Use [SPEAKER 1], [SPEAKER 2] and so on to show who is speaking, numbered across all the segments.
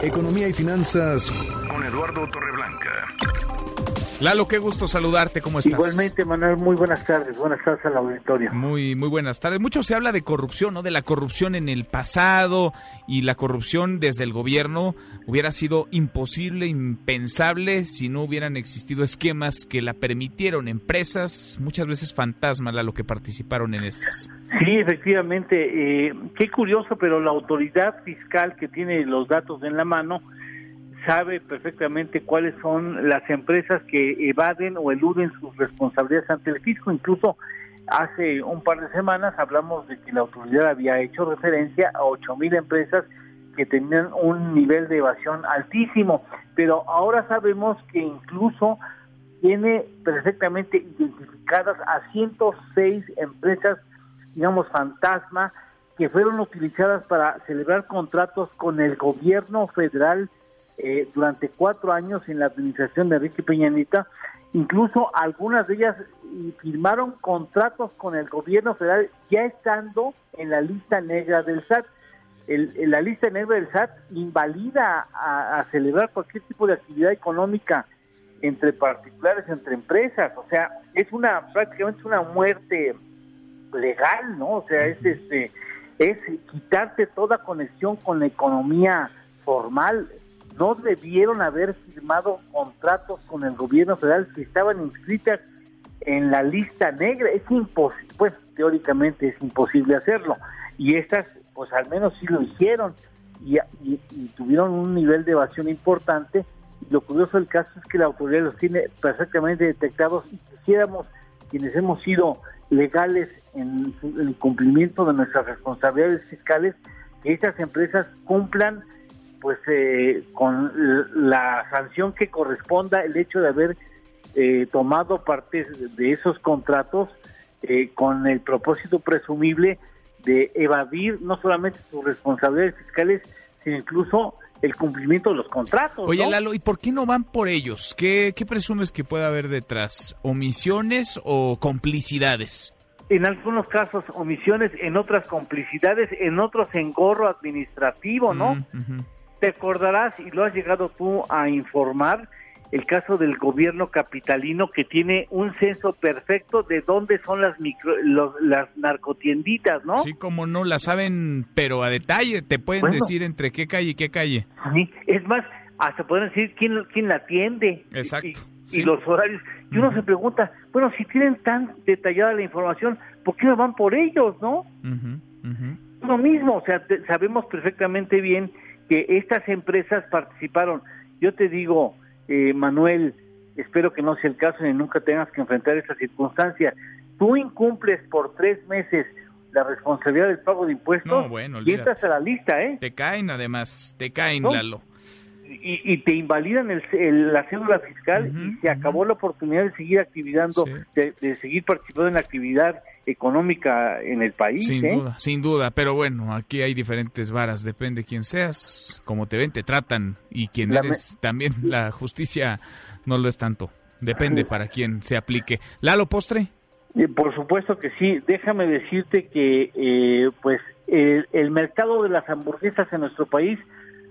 [SPEAKER 1] Economía y finanzas
[SPEAKER 2] con Eduardo Torreblanca.
[SPEAKER 3] Lalo, qué gusto saludarte, ¿cómo estás?
[SPEAKER 4] Igualmente, Manuel, muy buenas tardes, buenas tardes al auditorio.
[SPEAKER 3] Muy, muy buenas tardes. Mucho se habla de corrupción, ¿no? De la corrupción en el pasado y la corrupción desde el gobierno hubiera sido imposible, impensable si no hubieran existido esquemas que la permitieron, empresas, muchas veces fantasmas, Lalo, que participaron en estas.
[SPEAKER 4] Sí, efectivamente, eh, qué curioso, pero la autoridad fiscal que tiene los datos en la mano, sabe perfectamente cuáles son las empresas que evaden o eluden sus responsabilidades ante el fisco. Incluso hace un par de semanas hablamos de que la autoridad había hecho referencia a ocho mil empresas que tenían un nivel de evasión altísimo, pero ahora sabemos que incluso tiene perfectamente identificadas a 106 empresas, digamos, fantasma, que fueron utilizadas para celebrar contratos con el gobierno federal eh, durante cuatro años en la administración de Enrique Peñanita, incluso algunas de ellas firmaron contratos con el gobierno federal ya estando en la lista negra del SAT. El, la lista negra del SAT invalida a, celebrar cualquier tipo de actividad económica entre particulares, entre empresas, o sea, es una prácticamente una muerte legal, ¿no? O sea, es este es quitarte toda conexión con la economía formal no debieron haber firmado contratos con el gobierno federal que estaban inscritas en la lista negra. Es imposible, pues teóricamente es imposible hacerlo. Y estas, pues al menos sí lo hicieron y, tuvieron un nivel de evasión importante. Y lo curioso del caso es que la autoridad los tiene perfectamente detectados y quisiéramos, quienes hemos sido legales en el cumplimiento de nuestras responsabilidades fiscales, que estas empresas cumplan pues eh, con la sanción que corresponda el hecho de haber eh, tomado parte de esos contratos eh, con el propósito presumible de evadir no solamente sus responsabilidades fiscales, sino incluso el cumplimiento de los contratos.
[SPEAKER 3] Oye, Lalo, ¿y por qué no van por ellos? ¿Qué, ¿Qué presumes que puede haber detrás? ¿Omisiones o complicidades?
[SPEAKER 4] En algunos casos omisiones, en otras complicidades, en otros engorro administrativo, ¿no? Mm, te acordarás, y lo has llegado tú a informar, el caso del gobierno capitalino que tiene un censo perfecto de dónde son las micro, las narcotienditas, ¿no?
[SPEAKER 3] Sí, como no, la saben, pero a detalle, te pueden decir entre qué calle y qué calle.
[SPEAKER 4] Sí, es más, hasta pueden decir quién, quién la atiende.
[SPEAKER 3] Exacto.
[SPEAKER 4] Y, los horarios. Y uno se pregunta, bueno, si tienen tan detallada la información, ¿por qué no van por ellos, no? Lo mismo, o sea, sabemos perfectamente bien que estas empresas participaron. Yo te digo, eh, Manuel, espero que no sea el caso y nunca tengas que enfrentar esta circunstancia. Tú incumples por tres meses la responsabilidad del pago de impuestos y entras a la lista, ¿eh?
[SPEAKER 3] Te caen además, te caen, Lalo
[SPEAKER 4] y, te invalidan el, la cédula fiscal y se acabó la oportunidad de seguir activando, de, seguir participando en la actividad económica en el país.
[SPEAKER 3] Sin
[SPEAKER 4] ¿eh?
[SPEAKER 3] duda, sin duda, pero bueno, aquí hay diferentes varas, depende quién seas, como te ven, te tratan y quién eres, también la justicia no lo es tanto, depende para quién se aplique. Lalo Postre.
[SPEAKER 4] Eh, por supuesto que sí, déjame decirte que eh, pues el mercado de las hamburguesas en nuestro país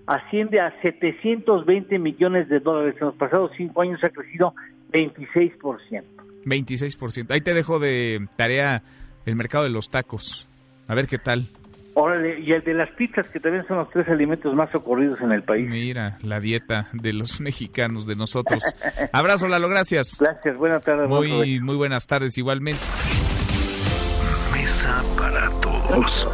[SPEAKER 4] asciende a 720 millones de dólares. En los pasados cinco años ha crecido 26%.
[SPEAKER 3] 26%. Ahí te dejo de tarea el mercado de los tacos. A ver qué tal.
[SPEAKER 4] Órale, y el de las pizzas, que también son los tres alimentos más ocurridos en el país.
[SPEAKER 3] Mira, la dieta de los mexicanos, de nosotros. Abrazo, Lalo, gracias.
[SPEAKER 4] Gracias, buenas tardes.
[SPEAKER 3] Muy, muy buenas tardes igualmente.
[SPEAKER 2] Mesa para todos.